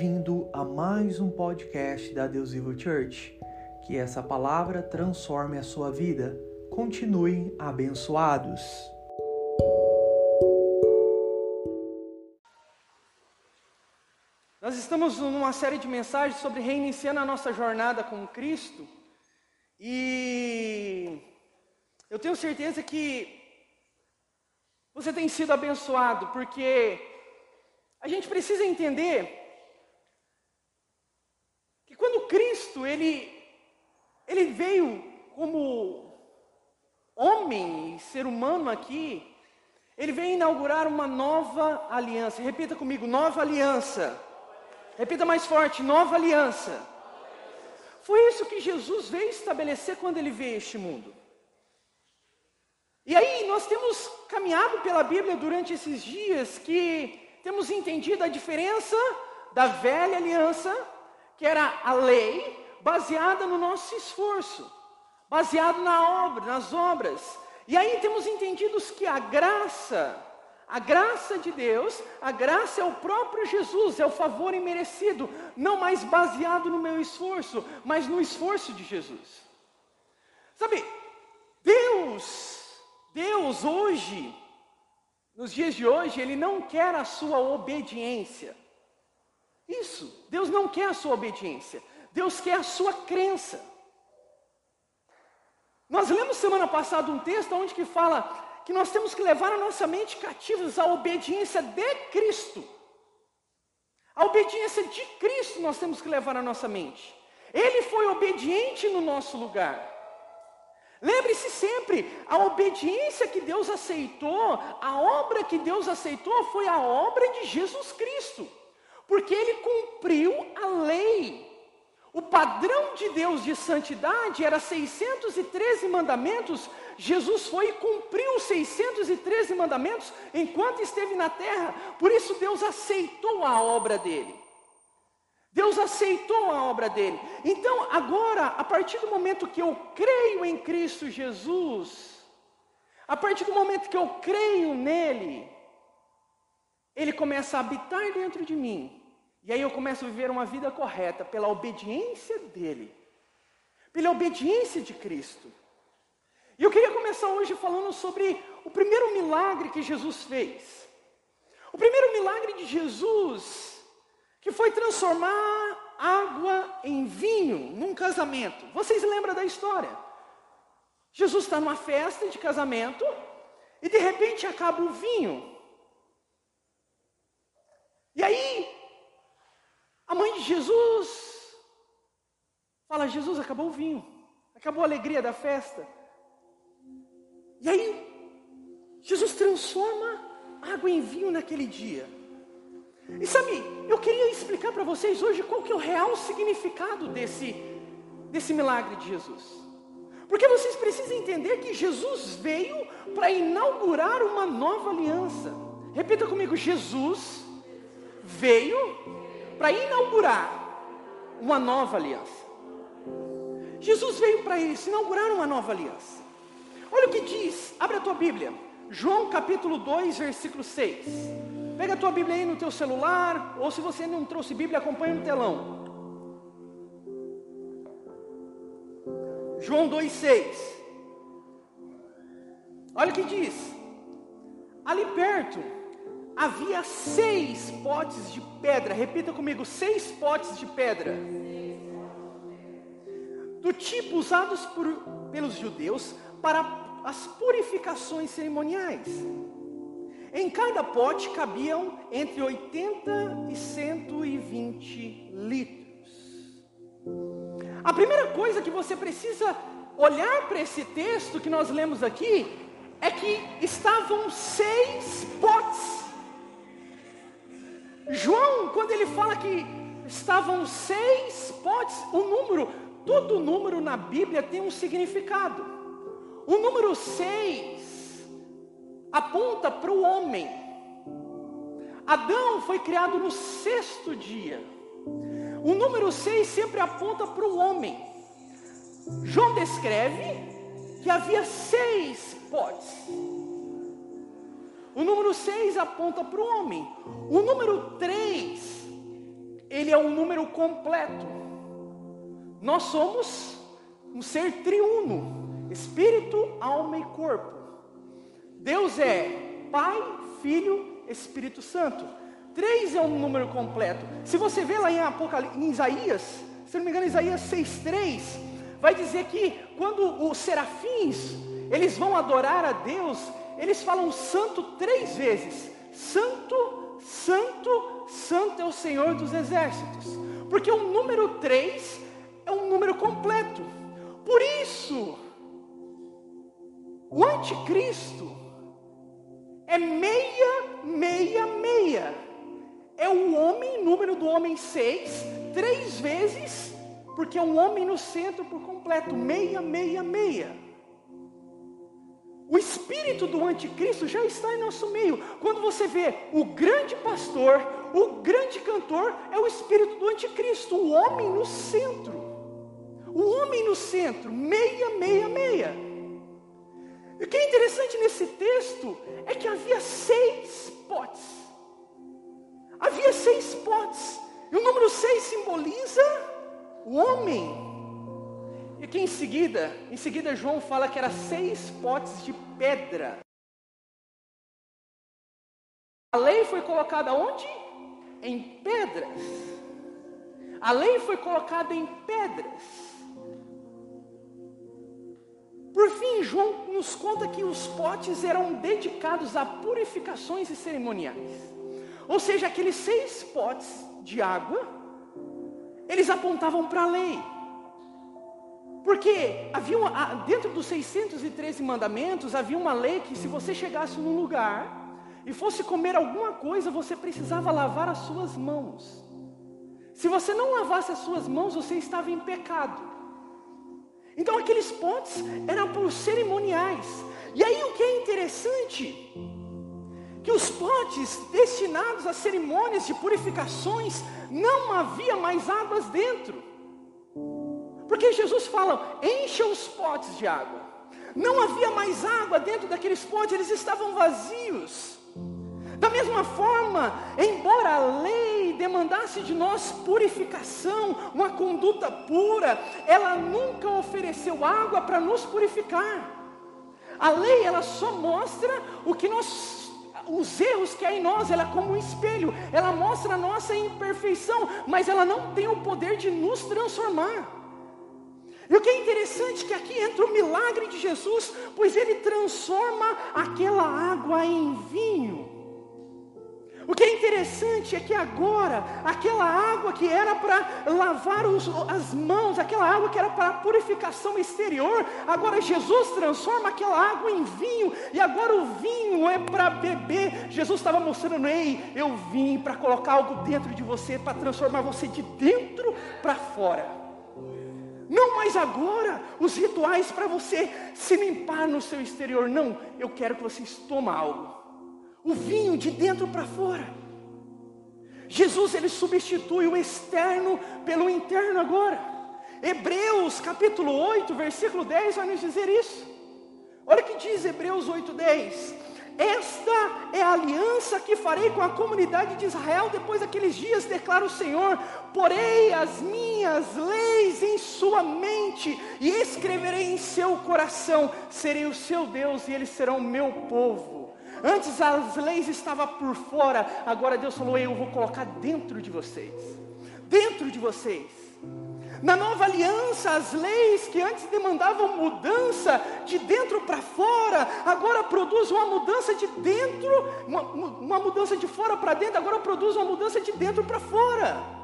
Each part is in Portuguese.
Bem-vindo a mais um podcast da Deus Vivo Church. Que essa palavra transforme a sua vida. Continuem abençoados. Nós estamos numa série de mensagens sobre reiniciando a nossa jornada com Cristo. E eu tenho certeza que você tem sido abençoado, porque a gente precisa entender que quando Cristo ele ele veio como homem, ser humano aqui, ele veio inaugurar uma nova aliança. Repita comigo, nova aliança. Repita mais forte, nova aliança. Foi isso que Jesus veio estabelecer quando ele veio a este mundo. E aí nós temos caminhado pela Bíblia durante esses dias que temos entendido a diferença da velha aliança, que era a lei, baseada no nosso esforço, baseado na obra, nas obras. E aí temos entendido que a graça, a graça de Deus, a graça é o próprio Jesus, é o favor imerecido, não mais baseado no meu esforço, mas no esforço de Jesus. Sabe, Deus, Deus hoje, nos dias de hoje, Ele não quer a sua obediência. Isso, Deus não quer a sua obediência, Deus quer a sua crença. Nós lemos semana passada um texto onde que fala que nós temos que levar a nossa mente cativos à obediência de Cristo. A obediência de Cristo nós temos que levar a nossa mente. Ele foi obediente no nosso lugar. Lembre-se sempre, a obediência que Deus aceitou, a obra que Deus aceitou foi a obra de Jesus Cristo, porque ele cumpriu a lei. O padrão de Deus de santidade era 613 mandamentos. Jesus foi e cumpriu os 613 mandamentos enquanto esteve na terra. Por isso Deus aceitou a obra dele. Deus aceitou a obra dele. Então, agora, a partir do momento que eu creio em Cristo Jesus, a partir do momento que eu creio nele, ele começa a habitar dentro de mim. E aí eu começo a viver uma vida correta pela obediência dele, pela obediência de Cristo. E eu queria começar hoje falando sobre o primeiro milagre que Jesus fez. O primeiro milagre de Jesus que foi transformar água em vinho num casamento. Vocês lembram da história? Jesus está numa festa de casamento e de repente acaba o vinho. E aí, a mãe de Jesus Jesus, acabou o vinho, acabou a alegria da festa. E aí, Jesus transforma água em vinho naquele dia. E sabe, eu queria explicar para vocês hoje qual que é o real significado desse, desse milagre de Jesus. Porque vocês precisam entender que Jesus veio para inaugurar uma nova aliança. Repita comigo: Jesus veio para inaugurar uma nova aliança. Jesus veio para isso, inaugurar uma nova aliança. Olha o que diz, abre a tua Bíblia, João capítulo 2, versículo 6. Pega a tua Bíblia aí no teu celular, ou se você não trouxe Bíblia, acompanha no telão. João 2,6. Olha o que diz. Ali perto havia seis potes de pedra. Repita comigo: seis potes de pedra. Do tipo usados por, pelos judeus para as purificações cerimoniais. Em cada pote cabiam entre 80 e 120 litros. A primeira coisa que você precisa olhar para esse texto que nós lemos aqui é que estavam seis potes. João, quando ele fala que estavam seis potes, o número, todo número na Bíblia tem um significado. O número seis aponta para o homem. Adão foi criado no sexto dia. O número 6 sempre aponta para o homem. João descreve que havia seis potes. O número 6 aponta para o homem. O número 3 ele é um número completo. Nós somos um ser triuno, espírito, alma e corpo. Deus é Pai, Filho, Espírito Santo. Três é um número completo. Se você vê lá em, Apocalipse, em Isaías, se não me engano, Isaías 6,3, vai dizer que quando os serafins eles vão adorar a Deus, eles falam santo três vezes: Santo, Santo, Santo é o Senhor dos exércitos. Porque o número três é um número completo. Por isso, o anticristo é meia, meia, meia. É o homem, número do homem seis, três vezes, porque é um homem no centro por completo, meia, meia, meia. O espírito do anticristo já está em nosso meio. Quando você vê o grande pastor, o grande cantor, é o espírito do anticristo, o homem no centro. Homem no centro, meia, meia, meia. E o que é interessante nesse texto é que havia seis potes. Havia seis potes. E o número seis simboliza o homem. E que em seguida, em seguida João fala que era seis potes de pedra. A lei foi colocada onde? Em pedras. A lei foi colocada em pedras. Por fim, João nos conta que os potes eram dedicados a purificações e cerimoniais. Ou seja, aqueles seis potes de água, eles apontavam para a lei. Porque havia uma, dentro dos 613 mandamentos havia uma lei que se você chegasse num lugar e fosse comer alguma coisa, você precisava lavar as suas mãos. Se você não lavasse as suas mãos, você estava em pecado. Então aqueles pontos eram por cerimoniais. E aí o que é interessante, que os potes destinados a cerimônias de purificações, não havia mais águas dentro. Porque Jesus fala: encha os potes de água. Não havia mais água dentro daqueles potes, eles estavam vazios. Da mesma forma, embora a lei demandasse de nós purificação, uma conduta pura, ela nunca ofereceu água para nos purificar. A lei ela só mostra o que nós os erros que há em nós, ela é como um espelho, ela mostra a nossa imperfeição, mas ela não tem o poder de nos transformar. E o que é interessante é que aqui entra o milagre de Jesus, pois ele transforma aquela água em vinho. O que é interessante é que agora, aquela água que era para lavar os, as mãos, aquela água que era para purificação exterior, agora Jesus transforma aquela água em vinho, e agora o vinho é para beber. Jesus estava mostrando, ei, eu vim para colocar algo dentro de você, para transformar você de dentro para fora. Não mais agora os rituais para você se limpar no seu exterior. Não, eu quero que vocês tomem algo. O vinho de dentro para fora. Jesus ele substitui o externo pelo interno agora. Hebreus capítulo 8, versículo 10 vai nos dizer isso. Olha o que diz Hebreus 8, 10. Esta é a aliança que farei com a comunidade de Israel depois daqueles dias, declara o Senhor. Porei as minhas leis em sua mente e escreverei em seu coração. Serei o seu Deus e eles serão o meu povo. Antes as leis estavam por fora, agora Deus falou: Eu vou colocar dentro de vocês. Dentro de vocês. Na nova aliança, as leis que antes demandavam mudança de dentro para fora, agora produzem uma mudança de dentro, uma, uma mudança de fora para dentro, agora produz uma mudança de dentro para fora.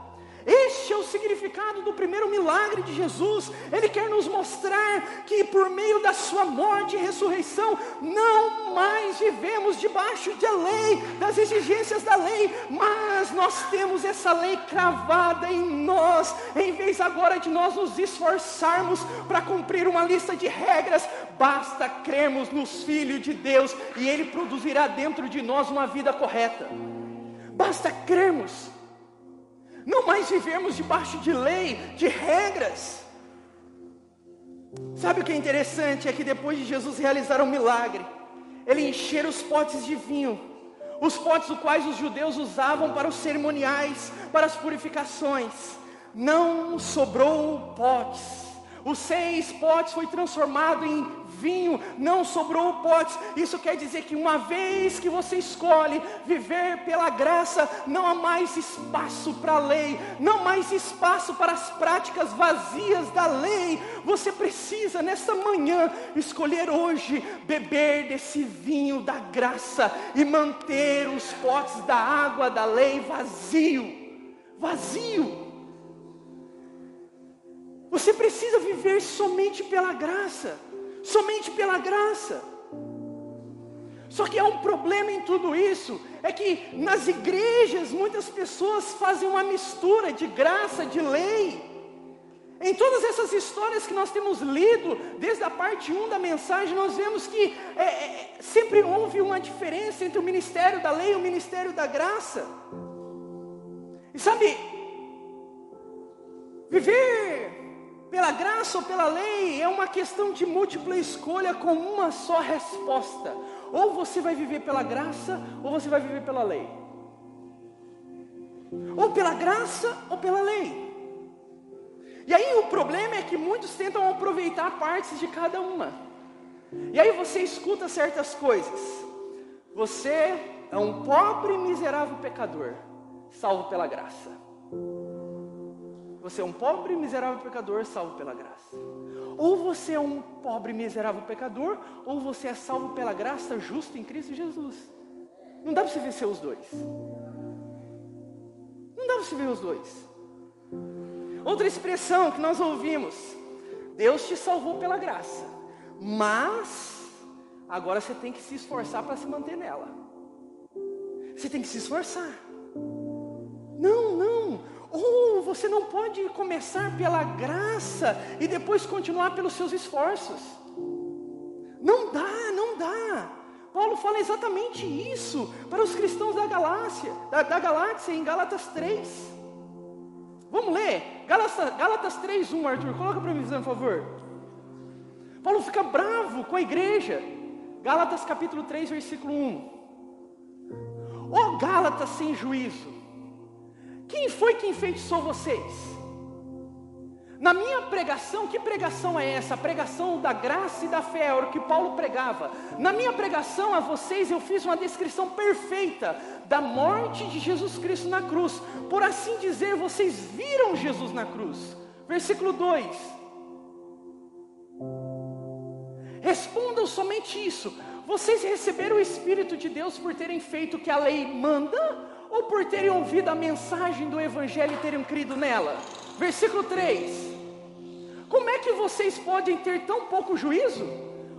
Este é o significado do primeiro milagre de Jesus. Ele quer nos mostrar que por meio da sua morte e ressurreição, não mais vivemos debaixo da lei, das exigências da lei, mas nós temos essa lei cravada em nós, em vez agora de nós nos esforçarmos para cumprir uma lista de regras, basta crermos nos Filhos de Deus e Ele produzirá dentro de nós uma vida correta. Basta crermos não mais vivemos debaixo de lei, de regras. Sabe o que é interessante? É que depois de Jesus realizar um milagre, ele encher os potes de vinho, Os potes os quais os judeus usavam para os cerimoniais, para as purificações, não sobrou potes. Os seis potes foi transformado em vinho, não sobrou potes. Isso quer dizer que uma vez que você escolhe viver pela graça, não há mais espaço para a lei, não há mais espaço para as práticas vazias da lei. Você precisa nessa manhã escolher hoje beber desse vinho da graça e manter os potes da água da lei vazio. Vazio. Você precisa viver somente pela graça somente pela graça. Só que há um problema em tudo isso, é que nas igrejas muitas pessoas fazem uma mistura de graça, de lei. Em todas essas histórias que nós temos lido, desde a parte 1 da mensagem, nós vemos que é, é, sempre houve uma diferença entre o ministério da lei e o ministério da graça. E sabe, viver pela graça ou pela lei é uma questão de múltipla escolha com uma só resposta. Ou você vai viver pela graça, ou você vai viver pela lei. Ou pela graça ou pela lei. E aí o problema é que muitos tentam aproveitar partes de cada uma. E aí você escuta certas coisas. Você é um pobre e miserável pecador, salvo pela graça. Você é um pobre e miserável pecador salvo pela graça. Ou você é um pobre e miserável pecador, ou você é salvo pela graça justa em Cristo Jesus. Não dá para você vencer os dois. Não dá para você ver os dois. Outra expressão que nós ouvimos: Deus te salvou pela graça, mas agora você tem que se esforçar para se manter nela. Você tem que se esforçar. Não, não. Ou você não pode começar pela graça e depois continuar pelos seus esforços. Não dá, não dá. Paulo fala exatamente isso para os cristãos da Galácia, da, da em Gálatas 3. Vamos ler? Gálatas, Gálatas 3, 1, Arthur, coloca para mim, por favor. Paulo fica bravo com a igreja. Gálatas capítulo 3, versículo 1. Ó oh, Gálatas sem juízo, quem foi que enfeitiçou vocês? Na minha pregação, que pregação é essa? A pregação da graça e da fé, era o que Paulo pregava. Na minha pregação a vocês, eu fiz uma descrição perfeita da morte de Jesus Cristo na cruz. Por assim dizer, vocês viram Jesus na cruz. Versículo 2. Respondam somente isso. Vocês receberam o Espírito de Deus por terem feito o que a lei manda ou por terem ouvido a mensagem do Evangelho e terem crido nela? Versículo 3: Como é que vocês podem ter tão pouco juízo?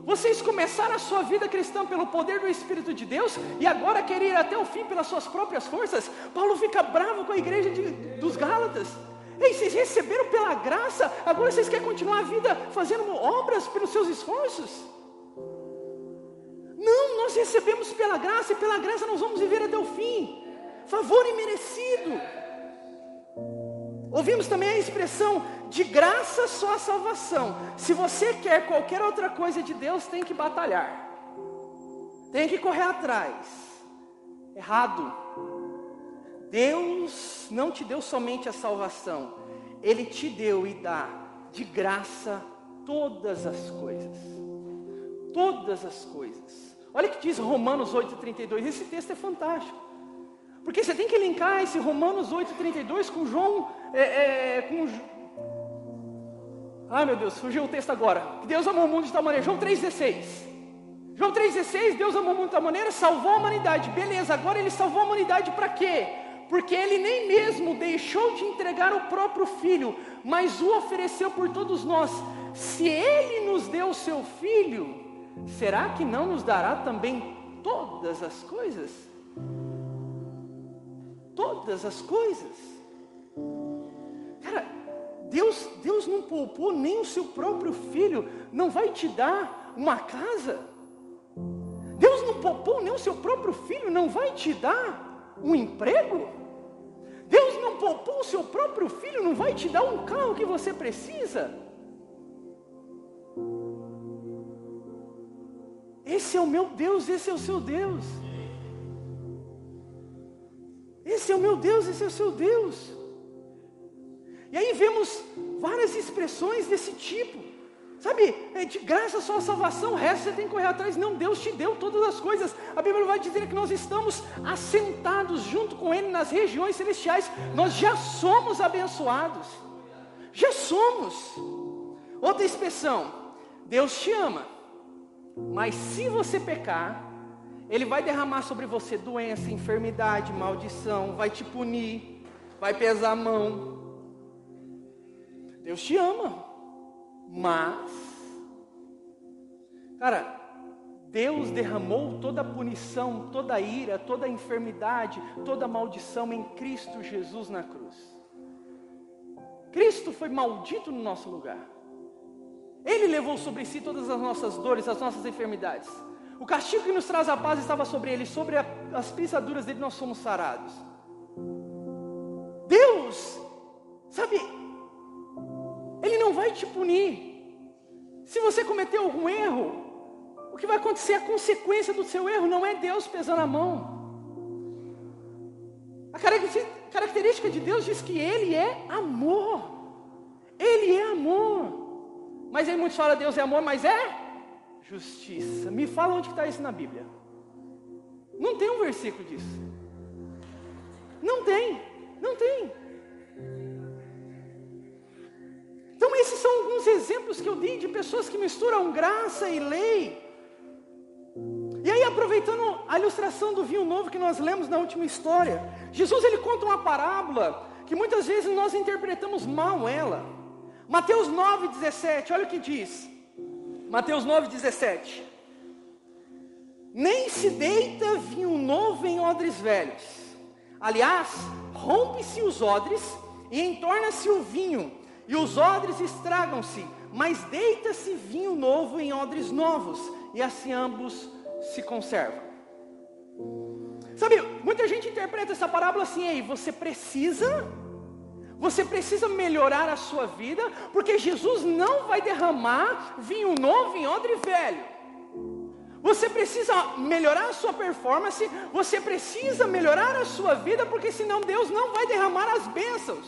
Vocês começaram a sua vida cristã pelo poder do Espírito de Deus e agora querem ir até o fim pelas suas próprias forças? Paulo fica bravo com a igreja de, dos Gálatas. Ei, vocês receberam pela graça, agora vocês querem continuar a vida fazendo obras pelos seus esforços? Não, nós recebemos pela graça e pela graça nós vamos viver até o fim favor imerecido. Ouvimos também a expressão de graça só a salvação. Se você quer qualquer outra coisa de Deus, tem que batalhar, tem que correr atrás. Errado. Deus não te deu somente a salvação, Ele te deu e dá de graça todas as coisas. Todas as coisas. Olha o que diz Romanos 8,32. Esse texto é fantástico. Porque você tem que linkar esse Romanos 8,32 com João. É, é, com... Ai meu Deus, fugiu o texto agora. Que Deus amou o mundo de tal maneira. João 3,16. João 3,16, Deus amou o mundo de tal maneira, salvou a humanidade. Beleza, agora ele salvou a humanidade para quê? Porque ele nem mesmo deixou de entregar o próprio filho, mas o ofereceu por todos nós. Se ele nos deu o seu filho, será que não nos dará também todas as coisas? Todas as coisas. Cara, Deus, Deus não poupou nem o seu próprio filho, não vai te dar uma casa. Deus não poupou nem o seu próprio filho, não vai te dar um emprego. Deus não poupou o seu próprio filho, não vai te dar um carro que você precisa. Esse é o meu Deus, esse é o seu Deus. Esse é o meu Deus, esse é o seu Deus. E aí vemos várias expressões desse tipo. Sabe, é de graça só a salvação, o resto você tem que correr atrás. Não, Deus te deu todas as coisas. A Bíblia vai dizer que nós estamos assentados junto com Ele nas regiões celestiais. Nós já somos abençoados. Já somos. Outra expressão: Deus te ama, mas se você pecar, Ele vai derramar sobre você doença, enfermidade, maldição, vai te punir, vai pesar a mão. Deus te ama. Mas, cara, Deus derramou toda a punição, toda a ira, toda a enfermidade, toda a maldição em Cristo Jesus na cruz. Cristo foi maldito no nosso lugar. Ele levou sobre si todas as nossas dores, as nossas enfermidades. O castigo que nos traz a paz estava sobre ele, sobre a, as pisaduras dele nós somos sarados. Deus, sabe, ele não vai te punir. Se você cometeu algum erro, o que vai acontecer? A consequência do seu erro não é Deus pesando a mão. A característica de Deus diz que Ele é amor. Ele é amor. Mas aí muitos falam Deus é amor, mas é justiça. Me fala onde está isso na Bíblia. Não tem um versículo disso. Não tem, não tem. Então, esses são alguns exemplos que eu dei de pessoas que misturam graça e lei. E aí, aproveitando a ilustração do vinho novo que nós lemos na última história, Jesus ele conta uma parábola que muitas vezes nós interpretamos mal ela. Mateus 9,17, olha o que diz. Mateus 9,17. Nem se deita vinho novo em odres velhos. Aliás, rompe-se os odres e entorna-se o vinho e os odres estragam-se, mas deita-se vinho novo em odres novos, e assim ambos se conservam. Sabe, muita gente interpreta essa parábola assim, ei, você precisa, você precisa melhorar a sua vida, porque Jesus não vai derramar vinho novo em odre velho. Você precisa melhorar a sua performance, você precisa melhorar a sua vida, porque senão Deus não vai derramar as bênçãos.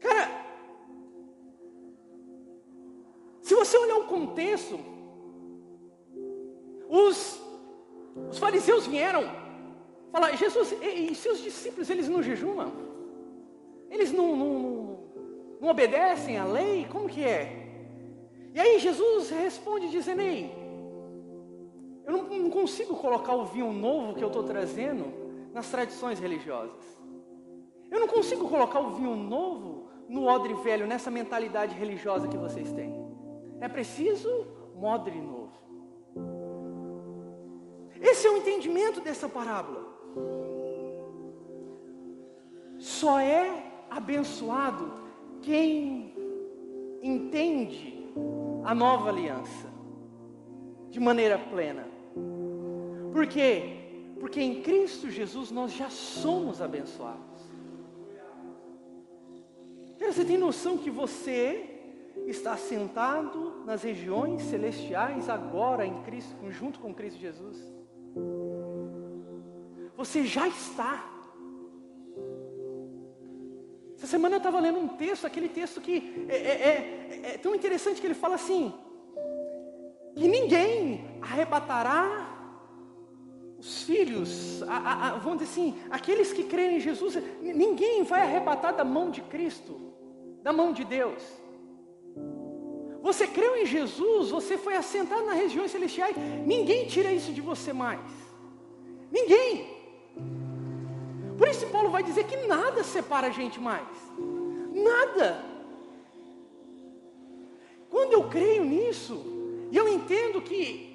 Cara, se você olhar o contexto, os, os fariseus vieram falar, Jesus, e, e, seus discípulos, eles não jejumam? Eles não, não, não, não obedecem à lei? Como que é? E aí Jesus responde dizendo, ei, eu não, não consigo colocar o vinho novo que eu estou trazendo nas tradições religiosas. Eu não consigo colocar o vinho novo no odre velho, nessa mentalidade religiosa que vocês têm. É preciso um odre novo. Esse é o entendimento dessa parábola. Só é abençoado quem entende a nova aliança de maneira plena. Por quê? Porque em Cristo Jesus nós já somos abençoados. Você tem noção que você está sentado nas regiões celestiais agora em Cristo, junto com Cristo Jesus? Você já está. Essa semana eu estava lendo um texto, aquele texto que é, é, é, é tão interessante que ele fala assim: que ninguém arrebatará os filhos, a, a, a, vamos dizer assim, aqueles que creem em Jesus, ninguém vai arrebatar da mão de Cristo da mão de Deus. Você creu em Jesus, você foi assentado nas regiões celestiais, ninguém tira isso de você mais. Ninguém. Por isso Paulo vai dizer que nada separa a gente mais. Nada. Quando eu creio nisso, e eu entendo que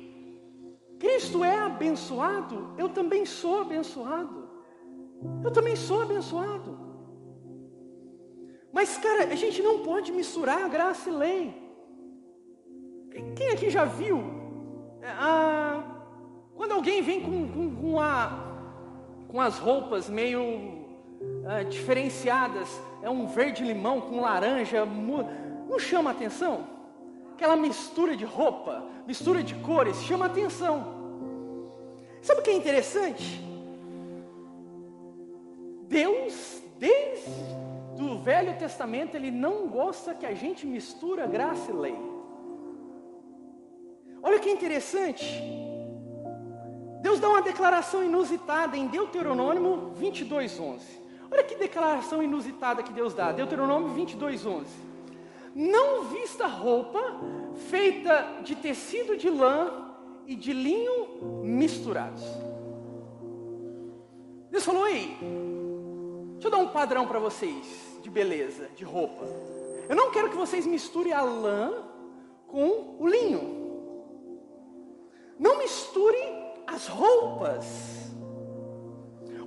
Cristo é abençoado, eu também sou abençoado. Eu também sou abençoado. Mas, cara, a gente não pode misturar graça e lei. Quem aqui já viu? Ah, quando alguém vem com, com, com, a, com as roupas meio ah, diferenciadas, é um verde-limão com laranja, não chama atenção? Aquela mistura de roupa, mistura de cores, chama atenção. Sabe o que é interessante? Deus, desde o Velho Testamento, Ele não gosta que a gente mistura graça e lei. Olha que interessante. Deus dá uma declaração inusitada em Deuteronômio 22, 11. Olha que declaração inusitada que Deus dá. Deuteronômio 22, 11. Não vista roupa feita de tecido de lã e de linho misturados. Deus falou: Ei, deixa eu dar um padrão para vocês de beleza, de roupa. Eu não quero que vocês misturem a lã com o linho. Não misture as roupas.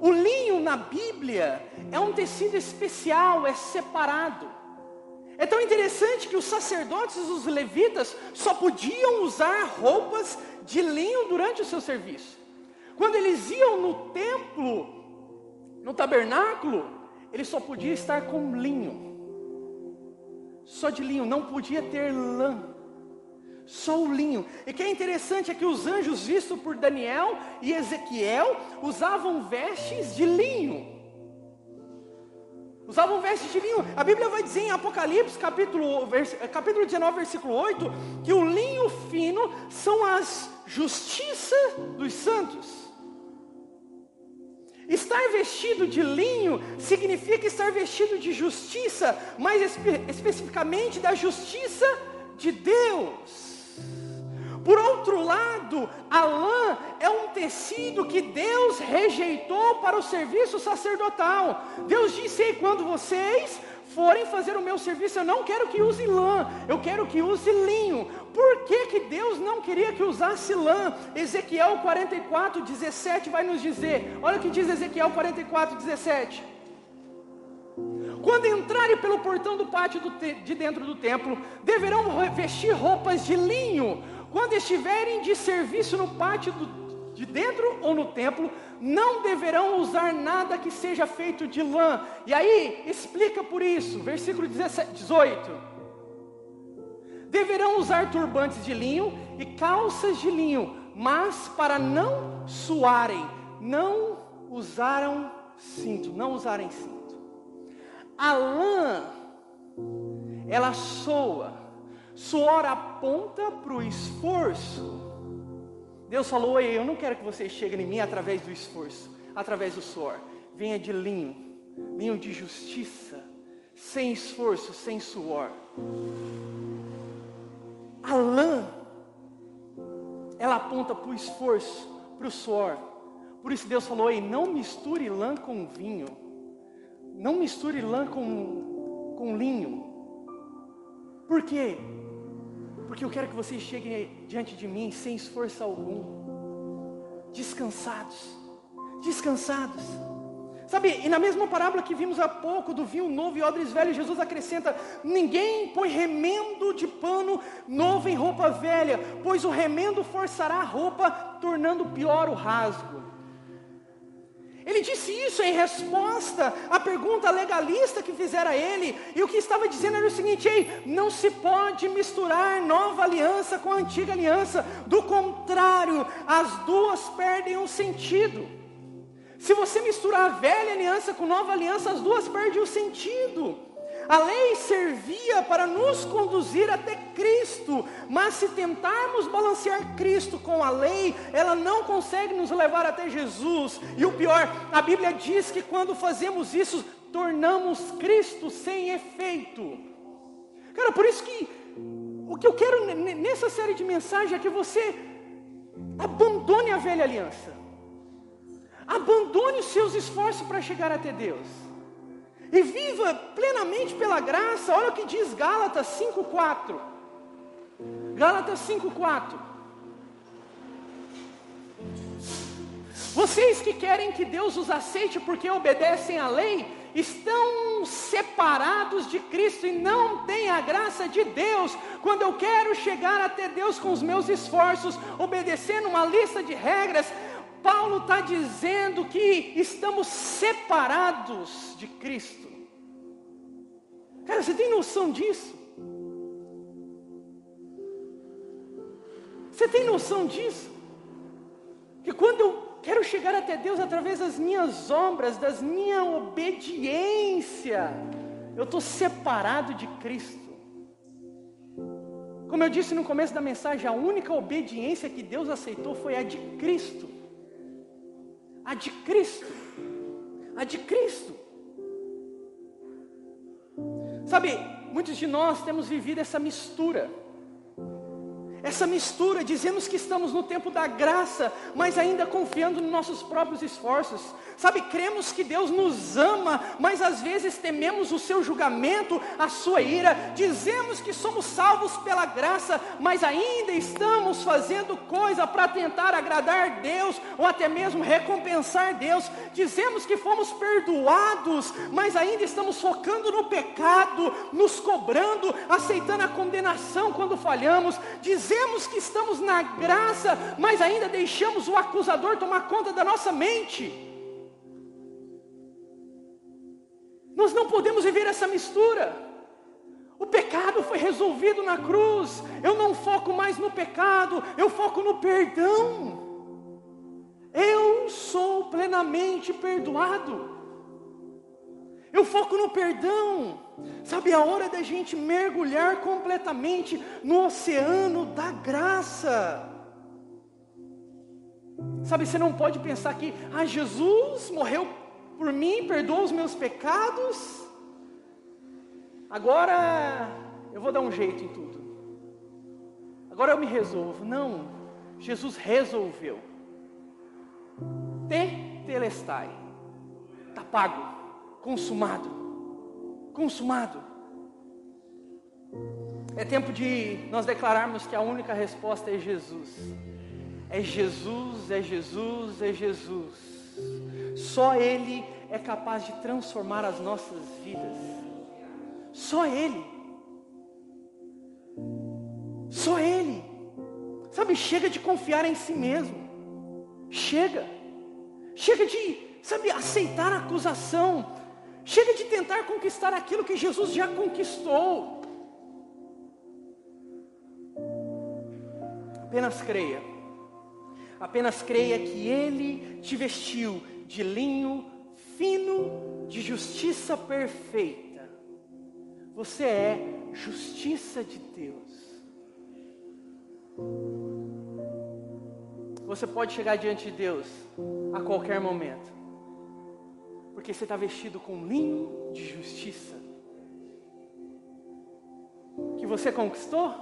O linho na Bíblia é um tecido especial, é separado. É tão interessante que os sacerdotes e os levitas só podiam usar roupas de linho durante o seu serviço. Quando eles iam no templo, no tabernáculo, eles só podiam estar com linho. Só de linho, não podia ter lã. Só o linho. E que é interessante é que os anjos vistos por Daniel e Ezequiel usavam vestes de linho. Usavam vestes de linho. A Bíblia vai dizer em Apocalipse, capítulo, vers, capítulo 19, versículo 8, que o linho fino são as justiça dos santos. Estar vestido de linho significa estar vestido de justiça, mais espe especificamente da justiça de Deus. Outro lado, a lã é um tecido que Deus rejeitou para o serviço sacerdotal. Deus disse: quando vocês forem fazer o meu serviço, eu não quero que use lã, eu quero que use linho. Por que, que Deus não queria que usasse lã? Ezequiel 44, 17 vai nos dizer: olha o que diz Ezequiel 44, 17. Quando entrarem pelo portão do pátio de dentro do templo, deverão vestir roupas de linho quando estiverem de serviço no pátio do, de dentro ou no templo, não deverão usar nada que seja feito de lã. E aí, explica por isso, versículo 17, 18. Deverão usar turbantes de linho e calças de linho, mas para não suarem, não usaram cinto, não usarem cinto. A lã, ela soa Suor aponta para o esforço. Deus falou: Ei, eu não quero que você chegue em mim através do esforço, através do suor. Venha de linho, linho de justiça, sem esforço, sem suor. A lã, ela aponta para o esforço, para o suor. Por isso Deus falou: Ei, não misture lã com vinho, não misture lã com, com linho. Por quê? Porque eu quero que vocês cheguem diante de mim sem esforço algum, descansados, descansados. Sabe, e na mesma parábola que vimos há pouco do vinho novo e odres velhos, Jesus acrescenta: ninguém põe remendo de pano novo em roupa velha, pois o remendo forçará a roupa, tornando pior o rasgo. Ele disse isso em resposta à pergunta legalista que fizeram a ele, e o que estava dizendo era o seguinte: ei, não se pode misturar nova aliança com a antiga aliança, do contrário, as duas perdem o sentido. Se você misturar a velha aliança com nova aliança, as duas perdem o sentido. A lei servia para nos conduzir até Cristo, mas se tentarmos balancear Cristo com a lei, ela não consegue nos levar até Jesus. E o pior, a Bíblia diz que quando fazemos isso, tornamos Cristo sem efeito. Cara, por isso que o que eu quero nessa série de mensagens é que você abandone a velha aliança. Abandone os seus esforços para chegar até Deus e viva plenamente pela graça. Olha o que diz Gálatas 5:4. Gálatas 5:4. Vocês que querem que Deus os aceite porque obedecem à lei, estão separados de Cristo e não têm a graça de Deus. Quando eu quero chegar até Deus com os meus esforços, obedecendo uma lista de regras, Paulo está dizendo que estamos separados de Cristo. Cara, você tem noção disso? Você tem noção disso? Que quando eu quero chegar até Deus através das minhas obras, das minha obediência, eu estou separado de Cristo. Como eu disse no começo da mensagem, a única obediência que Deus aceitou foi a de Cristo. A de Cristo. A de Cristo. Sabe, muitos de nós temos vivido essa mistura essa mistura, dizemos que estamos no tempo da graça, mas ainda confiando nos nossos próprios esforços. Sabe, cremos que Deus nos ama, mas às vezes tememos o seu julgamento, a sua ira. Dizemos que somos salvos pela graça, mas ainda estamos fazendo coisa para tentar agradar Deus ou até mesmo recompensar Deus. Dizemos que fomos perdoados, mas ainda estamos focando no pecado, nos cobrando, aceitando a condenação quando falhamos. Dizemos que estamos na graça, mas ainda deixamos o acusador tomar conta da nossa mente. Nós não podemos viver essa mistura. O pecado foi resolvido na cruz. Eu não foco mais no pecado, eu foco no perdão. Eu sou plenamente perdoado. Eu foco no perdão. Sabe, a hora da gente mergulhar completamente no oceano da graça. Sabe, você não pode pensar que, ah, Jesus morreu por mim, perdoou os meus pecados. Agora eu vou dar um jeito em tudo. Agora eu me resolvo. Não, Jesus resolveu. Te telestai. Está pago consumado. Consumado. É tempo de nós declararmos que a única resposta é Jesus. É Jesus, é Jesus, é Jesus. Só Ele é capaz de transformar as nossas vidas. Só Ele. Só Ele. Sabe, chega de confiar em si mesmo. Chega. Chega de, sabe, aceitar a acusação. Chega de tentar conquistar aquilo que Jesus já conquistou. Apenas creia. Apenas creia que Ele te vestiu de linho fino, de justiça perfeita. Você é justiça de Deus. Você pode chegar diante de Deus a qualquer momento. Porque você está vestido com linho de justiça. Que você conquistou?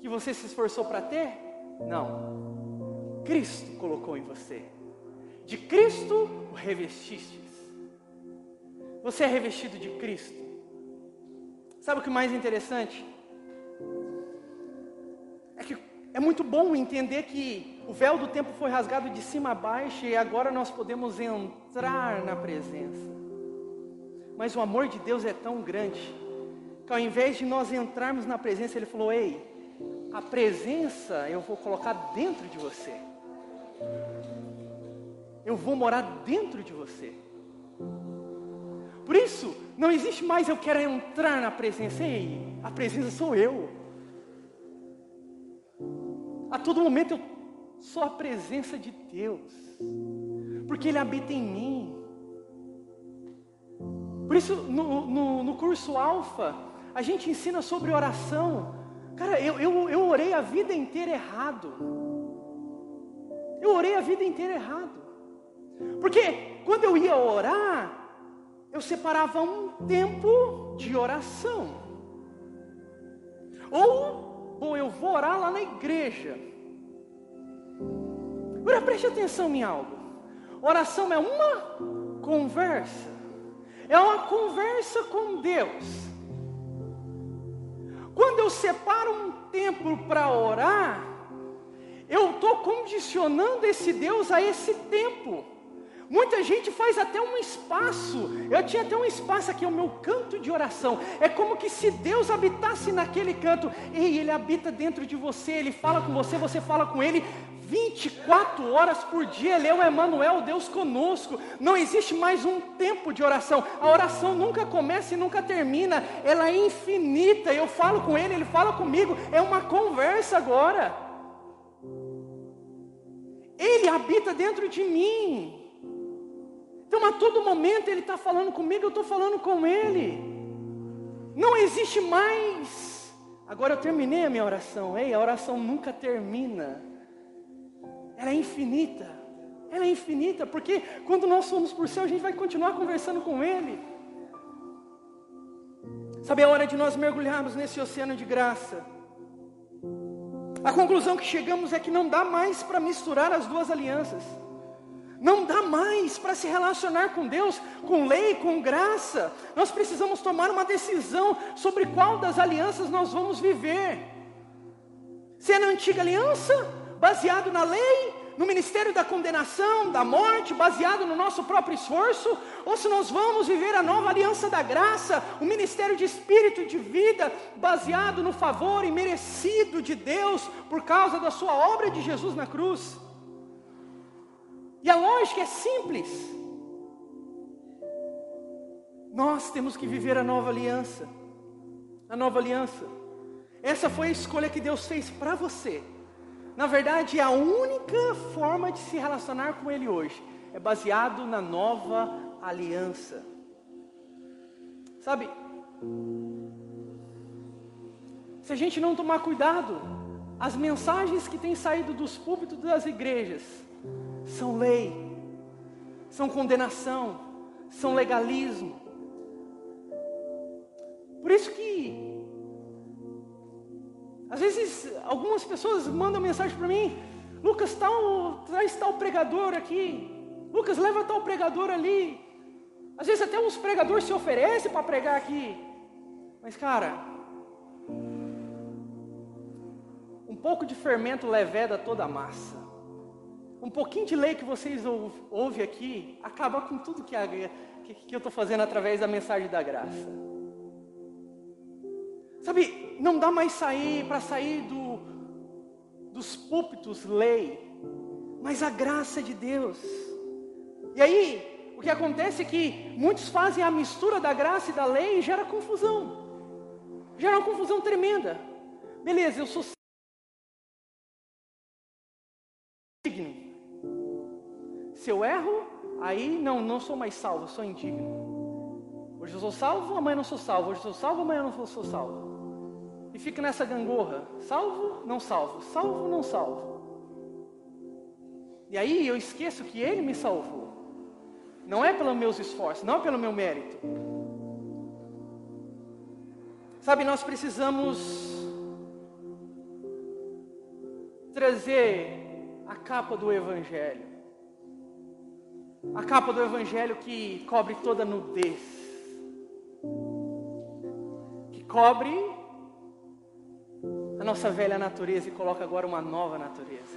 Que você se esforçou para ter? Não. Cristo colocou em você. De Cristo o revestistes. Você é revestido de Cristo. Sabe o que mais interessante? É que é muito bom entender que o véu do tempo foi rasgado de cima a baixo e agora nós podemos entrar na presença. Mas o amor de Deus é tão grande que ao invés de nós entrarmos na presença, Ele falou: Ei, a presença eu vou colocar dentro de você. Eu vou morar dentro de você. Por isso, não existe mais eu quero entrar na presença. Ei, a presença sou eu. A todo momento eu só a presença de Deus, porque Ele habita em mim. Por isso, no, no, no curso Alfa, a gente ensina sobre oração. Cara, eu, eu, eu orei a vida inteira errado. Eu orei a vida inteira errado. Porque quando eu ia orar, eu separava um tempo de oração. Ou, bom, eu vou orar lá na igreja. Agora preste atenção em algo. Oração é uma conversa. É uma conversa com Deus. Quando eu separo um tempo para orar, eu estou condicionando esse Deus a esse tempo. Muita gente faz até um espaço. Eu tinha até um espaço aqui, o meu canto de oração. É como que se Deus habitasse naquele canto. E Ele habita dentro de você, Ele fala com você, você fala com Ele. 24 horas por dia, Ele é o Emmanuel, Deus conosco. Não existe mais um tempo de oração. A oração nunca começa e nunca termina. Ela é infinita. Eu falo com Ele, Ele fala comigo. É uma conversa agora. Ele habita dentro de mim. Então, a todo momento Ele está falando comigo, eu estou falando com Ele. Não existe mais. Agora eu terminei a minha oração. Ei, a oração nunca termina. Ela é infinita. Ela é infinita, porque quando nós somos por céu, a gente vai continuar conversando com Ele. Sabe, é hora de nós mergulharmos nesse oceano de graça. A conclusão que chegamos é que não dá mais para misturar as duas alianças. Não dá mais para se relacionar com Deus, com lei, com graça. Nós precisamos tomar uma decisão sobre qual das alianças nós vamos viver. Se é na antiga aliança, baseado na lei, no ministério da condenação, da morte, baseado no nosso próprio esforço, ou se nós vamos viver a nova aliança da graça, o ministério de espírito e de vida, baseado no favor imerecido de Deus por causa da sua obra de Jesus na cruz. E a lógica é simples. Nós temos que viver a nova aliança. A nova aliança. Essa foi a escolha que Deus fez para você. Na verdade, a única forma de se relacionar com Ele hoje é baseado na nova aliança. Sabe? Se a gente não tomar cuidado, as mensagens que têm saído dos púlpitos das igrejas são lei, são condenação, são legalismo. Por isso que às vezes algumas pessoas mandam mensagem para mim, Lucas, tal, traz tal pregador aqui, Lucas, leva tal pregador ali. Às vezes até uns pregadores se oferecem para pregar aqui. Mas cara, um pouco de fermento leveda toda a massa um pouquinho de lei que vocês ouvem aqui acaba com tudo que, a, que, que eu estou fazendo através da mensagem da graça. Sabe, não dá mais sair para sair do, dos púlpitos lei, mas a graça de Deus. E aí, o que acontece é que muitos fazem a mistura da graça e da lei e gera confusão. Gera uma confusão tremenda. Beleza, eu sou Se eu erro, aí não, não sou mais salvo, sou indigno. Hoje eu sou salvo, amanhã não sou salvo. Hoje eu sou salvo, amanhã não sou salvo. E fica nessa gangorra: salvo, não salvo, salvo, não salvo. E aí eu esqueço que Ele me salvou. Não é pelos meus esforços, não é pelo meu mérito. Sabe, nós precisamos trazer a capa do Evangelho. A capa do Evangelho que cobre toda nudez, que cobre a nossa velha natureza e coloca agora uma nova natureza.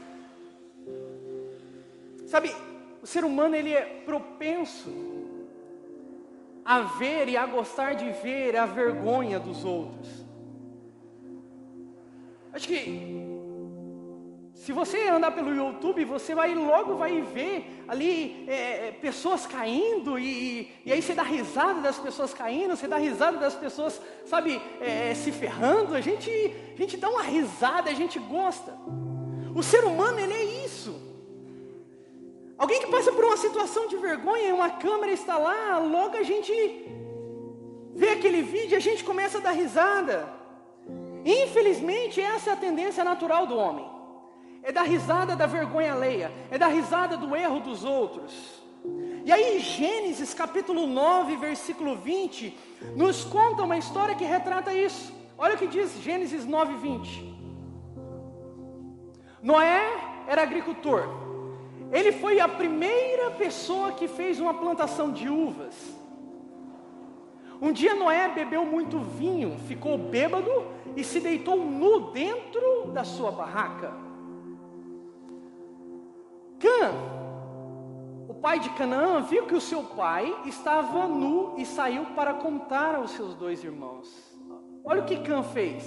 Sabe, o ser humano ele é propenso a ver e a gostar de ver a vergonha dos outros. Acho que se você andar pelo YouTube, você vai logo vai ver ali é, é, pessoas caindo e, e, aí você dá risada das pessoas caindo, você dá risada das pessoas, sabe, é, se ferrando. A gente, a gente dá uma risada, a gente gosta. O ser humano ele é isso. Alguém que passa por uma situação de vergonha e uma câmera está lá, logo a gente vê aquele vídeo e a gente começa a dar risada. Infelizmente essa é a tendência natural do homem é da risada da vergonha alheia, é da risada do erro dos outros. E aí, Gênesis capítulo 9, versículo 20, nos conta uma história que retrata isso. Olha o que diz Gênesis 9, 20. Noé era agricultor, ele foi a primeira pessoa que fez uma plantação de uvas. Um dia Noé bebeu muito vinho, ficou bêbado e se deitou nu dentro da sua barraca. Cã, o pai de Canaã, viu que o seu pai estava nu e saiu para contar aos seus dois irmãos. Olha o que Cã fez.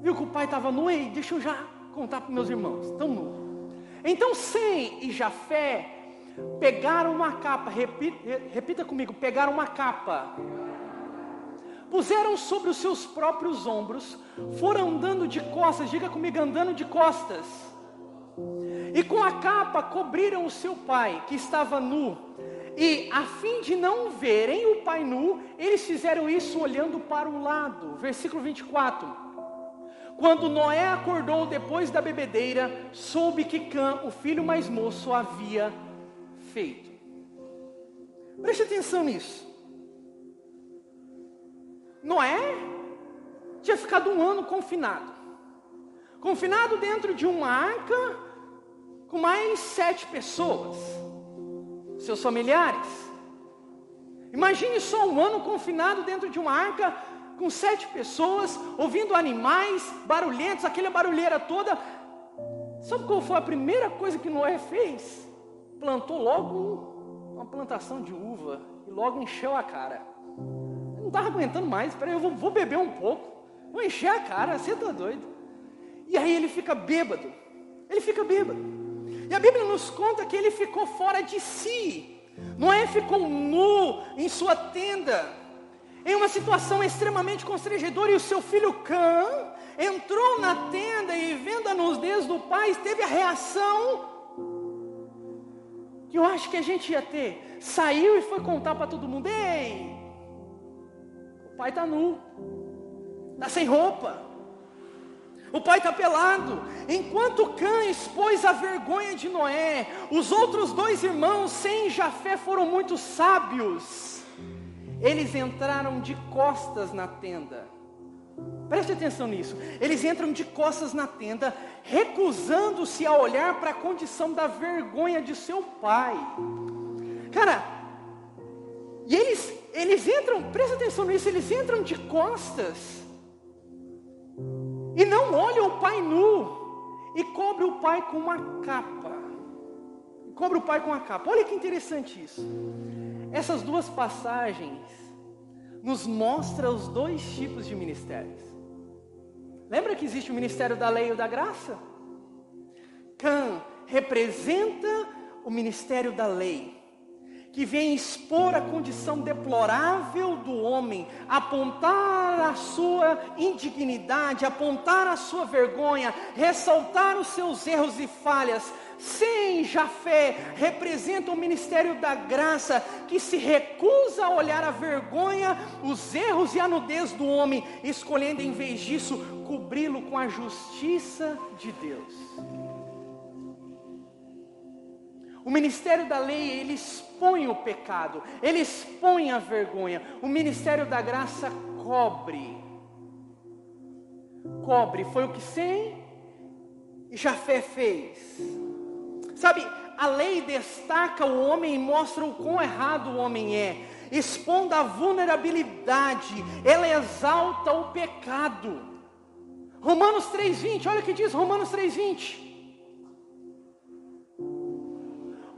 Viu que o pai estava nu, e deixa eu já contar para meus irmãos. Estão nu. Então Sem e Jafé pegaram uma capa, repita, repita comigo, pegaram uma capa puseram sobre os seus próprios ombros, foram andando de costas, diga comigo, andando de costas, E com a capa cobriram o seu pai, que estava nu. E a fim de não verem o pai nu, eles fizeram isso olhando para o lado. Versículo 24. Quando Noé acordou depois da bebedeira, soube que Cã, o filho mais moço, havia feito. Preste atenção nisso. Noé tinha ficado um ano confinado. Confinado dentro de uma arca com mais sete pessoas, seus familiares. Imagine só um ano confinado dentro de uma arca com sete pessoas, ouvindo animais barulhentos, aquela barulheira toda. Sabe qual foi a primeira coisa que Noé fez? Plantou logo uma plantação de uva e logo encheu a cara. Não estava aguentando mais, peraí, eu vou, vou beber um pouco, vou encher a cara, você está doido. E aí ele fica bêbado, ele fica bêbado. E a Bíblia nos conta que ele ficou fora de si. Noé ficou nu em sua tenda, em uma situação extremamente constrangedora, e o seu filho Cã entrou na tenda e, vendo a nudez do pai, teve a reação que eu acho que a gente ia ter. Saiu e foi contar para todo mundo: Ei, o pai está nu, está sem roupa. O pai está pelado. Enquanto Cã expôs a vergonha de Noé, os outros dois irmãos, sem Jafé, foram muito sábios. Eles entraram de costas na tenda. Preste atenção nisso. Eles entram de costas na tenda, recusando-se a olhar para a condição da vergonha de seu pai. Cara, e eles, eles entram, presta atenção nisso, eles entram de costas e não olha o pai nu e cobre o pai com uma capa. Cobre o pai com uma capa. Olha que interessante isso. Essas duas passagens nos mostram os dois tipos de ministérios. Lembra que existe o ministério da lei e o da graça? Cã representa o ministério da lei que vem expor a condição deplorável do homem, apontar a sua indignidade, apontar a sua vergonha, ressaltar os seus erros e falhas. Sem Jafé representa o ministério da graça que se recusa a olhar a vergonha, os erros e a nudez do homem, escolhendo em vez disso cobri-lo com a justiça de Deus. O ministério da lei, ele expõe o pecado, ele expõe a vergonha. O ministério da graça cobre. Cobre, foi o que Sem e Jafé fez. Sabe, a lei destaca o homem e mostra o quão errado o homem é. Expondo a vulnerabilidade, ela exalta o pecado. Romanos 3,20, olha o que diz Romanos 3,20.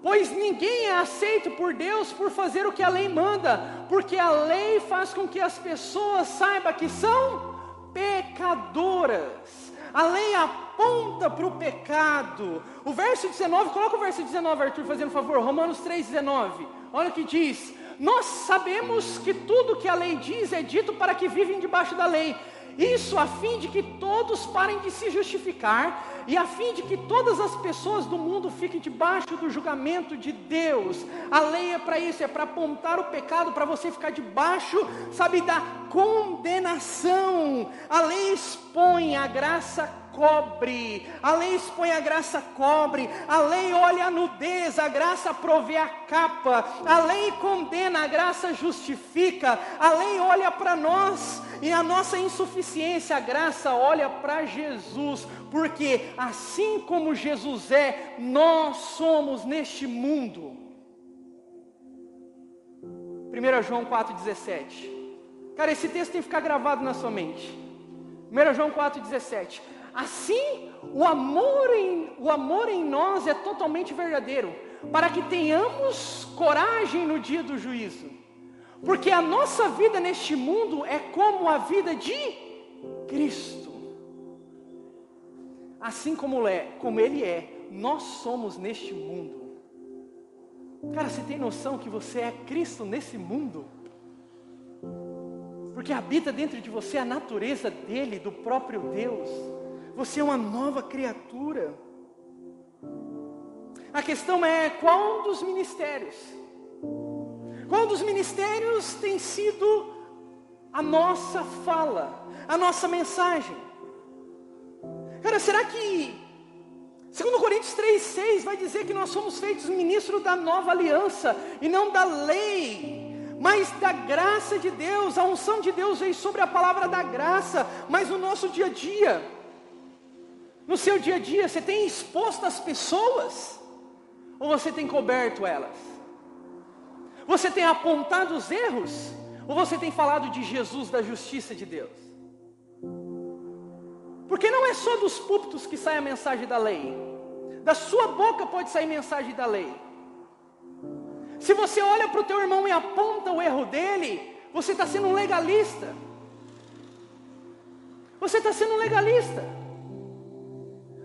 Pois ninguém é aceito por Deus por fazer o que a lei manda, porque a lei faz com que as pessoas saibam que são pecadoras. A lei aponta para o pecado. O verso 19, coloca o verso 19, Arthur, fazendo favor, Romanos 3,19. Olha o que diz: Nós sabemos que tudo que a lei diz é dito para que vivem debaixo da lei isso a fim de que todos parem de se justificar e a fim de que todas as pessoas do mundo fiquem debaixo do julgamento de Deus. A lei é para isso, é para apontar o pecado, para você ficar debaixo, sabe, da condenação. A lei expõe a graça cobre, a lei expõe a graça cobre, a lei olha a nudez, a graça provê a capa, a lei condena, a graça justifica, a lei olha para nós e a nossa insuficiência, a graça olha para Jesus, porque assim como Jesus é, nós somos neste mundo. 1 João 4,17. Cara, esse texto tem que ficar gravado na sua mente. 1 João 4,17. Assim, o amor, em, o amor em nós é totalmente verdadeiro, para que tenhamos coragem no dia do juízo. Porque a nossa vida neste mundo é como a vida de Cristo. Assim como, é, como Ele é, nós somos neste mundo. Cara, você tem noção que você é Cristo nesse mundo? Porque habita dentro de você a natureza dele, do próprio Deus. Você é uma nova criatura. A questão é qual dos ministérios? Qual dos ministérios tem sido a nossa fala, a nossa mensagem? Cara, será que Segundo Coríntios 3,6 vai dizer que nós somos feitos ministros da nova aliança e não da lei, mas da graça de Deus. A unção de Deus veio sobre a palavra da graça, mas no nosso dia a dia, no seu dia a dia, você tem exposto as pessoas ou você tem coberto elas? Você tem apontado os erros ou você tem falado de Jesus, da justiça de Deus? Porque não é só dos púlpitos que sai a mensagem da lei. Da sua boca pode sair mensagem da lei. Se você olha para o teu irmão e aponta o erro dele, você está sendo um legalista. Você está sendo um legalista.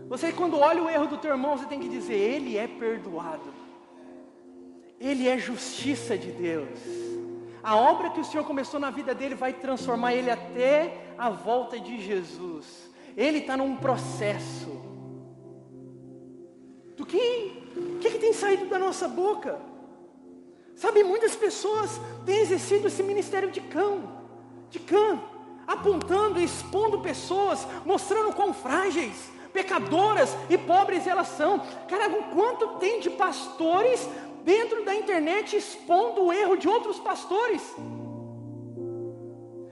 Você quando olha o erro do teu irmão, você tem que dizer, ele é perdoado. Ele é justiça de Deus. A obra que o Senhor começou na vida dele vai transformar ele até a volta de Jesus. Ele está num processo. Do que, que, que tem saído da nossa boca? Sabe, muitas pessoas têm exercido esse ministério de cão, de cã, apontando, expondo pessoas, mostrando quão frágeis, pecadoras e pobres elas são. Cara, quanto tem de pastores dentro da internet expondo o erro de outros pastores?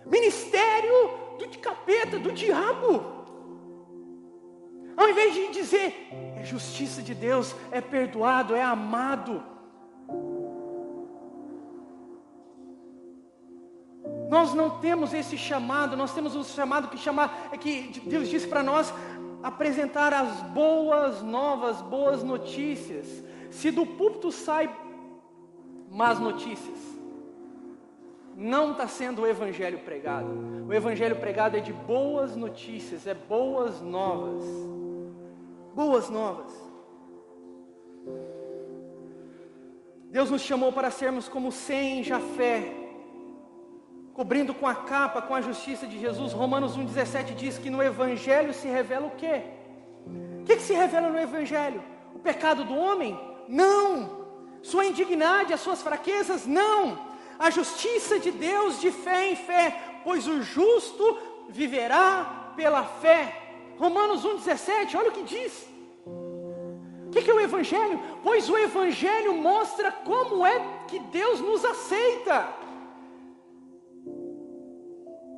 Ministério do capeta, do diabo. Ao invés de dizer, é justiça de Deus, é perdoado, é amado. Nós não temos esse chamado, nós temos um chamado que chama, é que Deus disse para nós apresentar as boas novas, boas notícias. Se do púlpito sai más notícias, não está sendo o evangelho pregado. O evangelho pregado é de boas notícias, é boas novas boas novas. Deus nos chamou para sermos como sem Jafé, cobrindo com a capa, com a justiça de Jesus. Romanos 1,17 diz que no Evangelho se revela o quê? O que, que se revela no Evangelho? O pecado do homem? Não. Sua indignidade, as suas fraquezas? Não. A justiça de Deus de fé em fé, pois o justo viverá pela fé. Romanos 1,17, olha o que diz. O que, que é o Evangelho? Pois o Evangelho mostra como é que Deus nos aceita.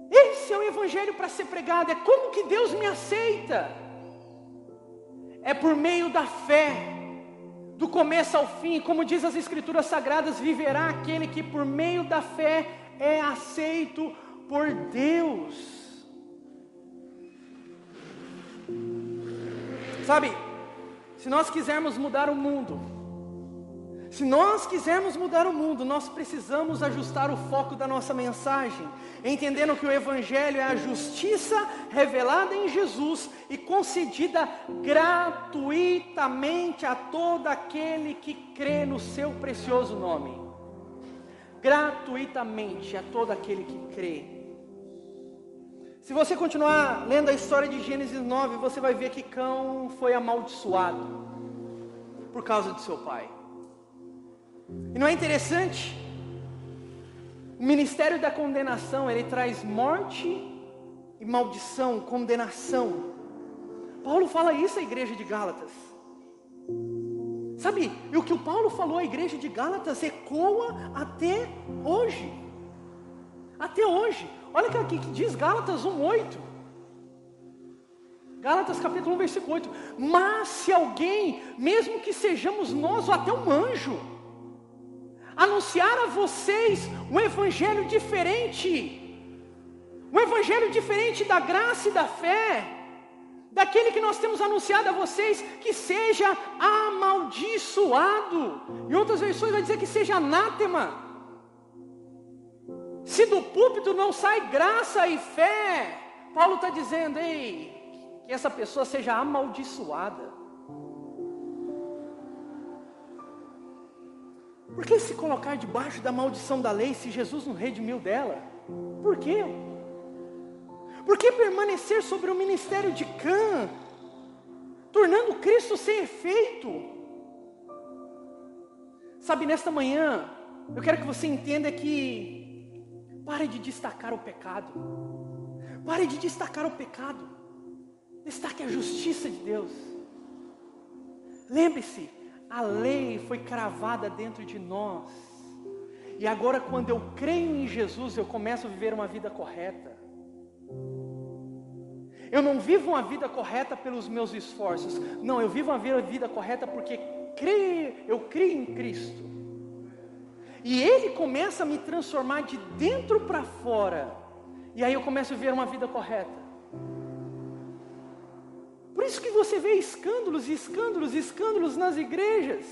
Esse é o Evangelho para ser pregado, é como que Deus me aceita. É por meio da fé, do começo ao fim, como diz as Escrituras Sagradas, viverá aquele que por meio da fé é aceito por Deus. Sabe, se nós quisermos mudar o mundo, se nós quisermos mudar o mundo, nós precisamos ajustar o foco da nossa mensagem, entendendo que o Evangelho é a justiça revelada em Jesus e concedida gratuitamente a todo aquele que crê no seu precioso nome. Gratuitamente a todo aquele que crê. Se você continuar lendo a história de Gênesis 9, você vai ver que Cão foi amaldiçoado por causa de seu pai. E não é interessante? O ministério da condenação, ele traz morte e maldição, condenação. Paulo fala isso à igreja de Gálatas. Sabe, e o que o Paulo falou à igreja de Gálatas ecoa até hoje. Até hoje. Olha aqui que diz Gálatas 1:8. Gálatas capítulo 1, versículo 8. Mas se alguém, mesmo que sejamos nós ou até um anjo, anunciar a vocês um evangelho diferente, um evangelho diferente da graça e da fé, daquele que nós temos anunciado a vocês, que seja amaldiçoado. Em outras versões vai dizer que seja anátema. Se do púlpito não sai graça e fé, Paulo está dizendo, ei, que essa pessoa seja amaldiçoada. Por que se colocar debaixo da maldição da lei se Jesus não redimiu dela? Por quê? Por que permanecer sobre o ministério de Cã, tornando Cristo sem efeito? Sabe, nesta manhã, eu quero que você entenda que pare de destacar o pecado. Pare de destacar o pecado. Destaque a justiça de Deus. Lembre-se, a lei foi cravada dentro de nós. E agora, quando eu creio em Jesus, eu começo a viver uma vida correta. Eu não vivo uma vida correta pelos meus esforços. Não, eu vivo uma vida correta porque creio, eu creio em Cristo. E Ele começa a me transformar de dentro para fora. E aí eu começo a viver uma vida correta. Por isso que você vê escândalos, escândalos, escândalos nas igrejas.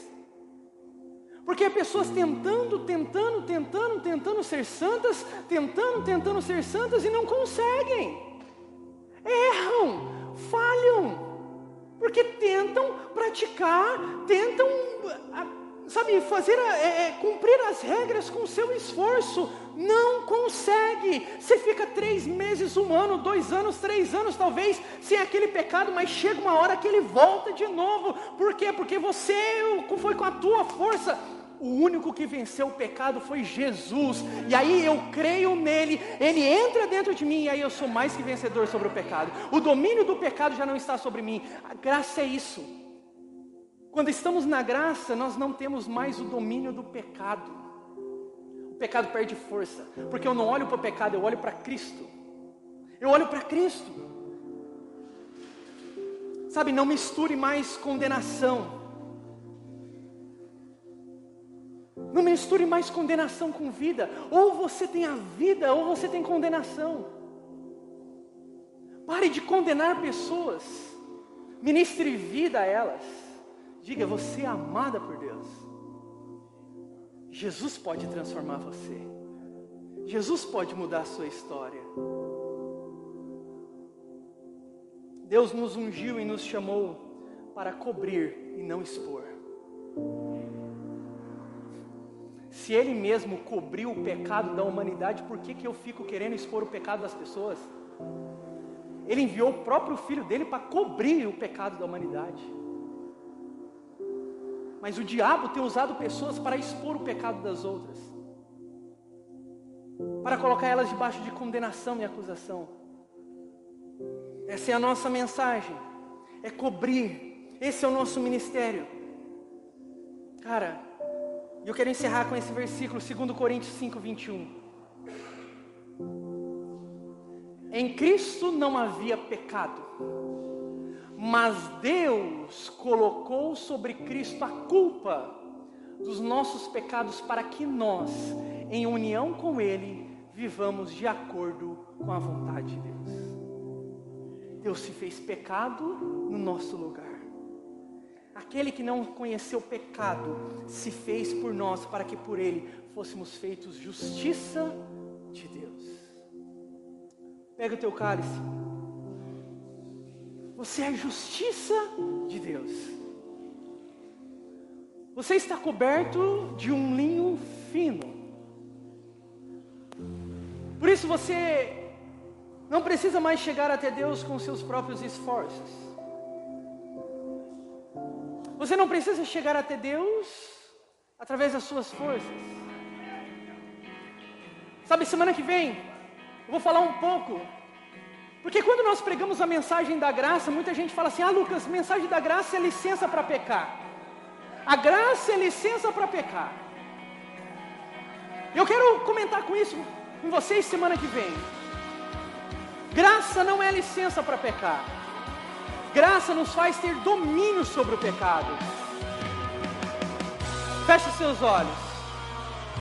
Porque pessoas tentando, tentando, tentando, tentando ser santas, tentando, tentando ser santas e não conseguem. Erram, falham. Porque tentam praticar, tentam sabe, fazer, é, é, cumprir as regras com seu esforço, não consegue. Você fica três meses, um ano, dois anos, três anos, talvez, sem aquele pecado, mas chega uma hora que ele volta de novo. Por quê? Porque você foi com a tua força. O único que venceu o pecado foi Jesus, e aí eu creio nele, ele entra dentro de mim, e aí eu sou mais que vencedor sobre o pecado. O domínio do pecado já não está sobre mim, a graça é isso. Quando estamos na graça, nós não temos mais o domínio do pecado. O pecado perde força, porque eu não olho para o pecado, eu olho para Cristo. Eu olho para Cristo. Sabe, não misture mais condenação. Não misture mais condenação com vida. Ou você tem a vida, ou você tem condenação. Pare de condenar pessoas. Ministre vida a elas. Diga, você é amada por Deus. Jesus pode transformar você. Jesus pode mudar a sua história. Deus nos ungiu e nos chamou para cobrir e não expor. Se Ele mesmo cobriu o pecado da humanidade, por que, que eu fico querendo expor o pecado das pessoas? Ele enviou o próprio Filho dele para cobrir o pecado da humanidade. Mas o diabo tem usado pessoas para expor o pecado das outras, para colocar elas debaixo de condenação e acusação. Essa é a nossa mensagem, é cobrir, esse é o nosso ministério. Cara, eu quero encerrar com esse versículo, 2 Coríntios 5, 21. Em Cristo não havia pecado mas Deus colocou sobre Cristo a culpa dos nossos pecados para que nós, em união com Ele, vivamos de acordo com a vontade de Deus. Deus se fez pecado no nosso lugar. Aquele que não conheceu pecado se fez por nós para que por ele fôssemos feitos justiça de Deus. Pega o teu cálice. Você é a justiça de Deus. Você está coberto de um linho fino. Por isso você não precisa mais chegar até Deus com seus próprios esforços. Você não precisa chegar até Deus através das suas forças. Sabe, semana que vem eu vou falar um pouco porque quando nós pregamos a mensagem da graça, muita gente fala assim: ah, Lucas, mensagem da graça é licença para pecar. A graça é licença para pecar. Eu quero comentar com isso com vocês semana que vem. Graça não é licença para pecar. Graça nos faz ter domínio sobre o pecado. Feche seus olhos.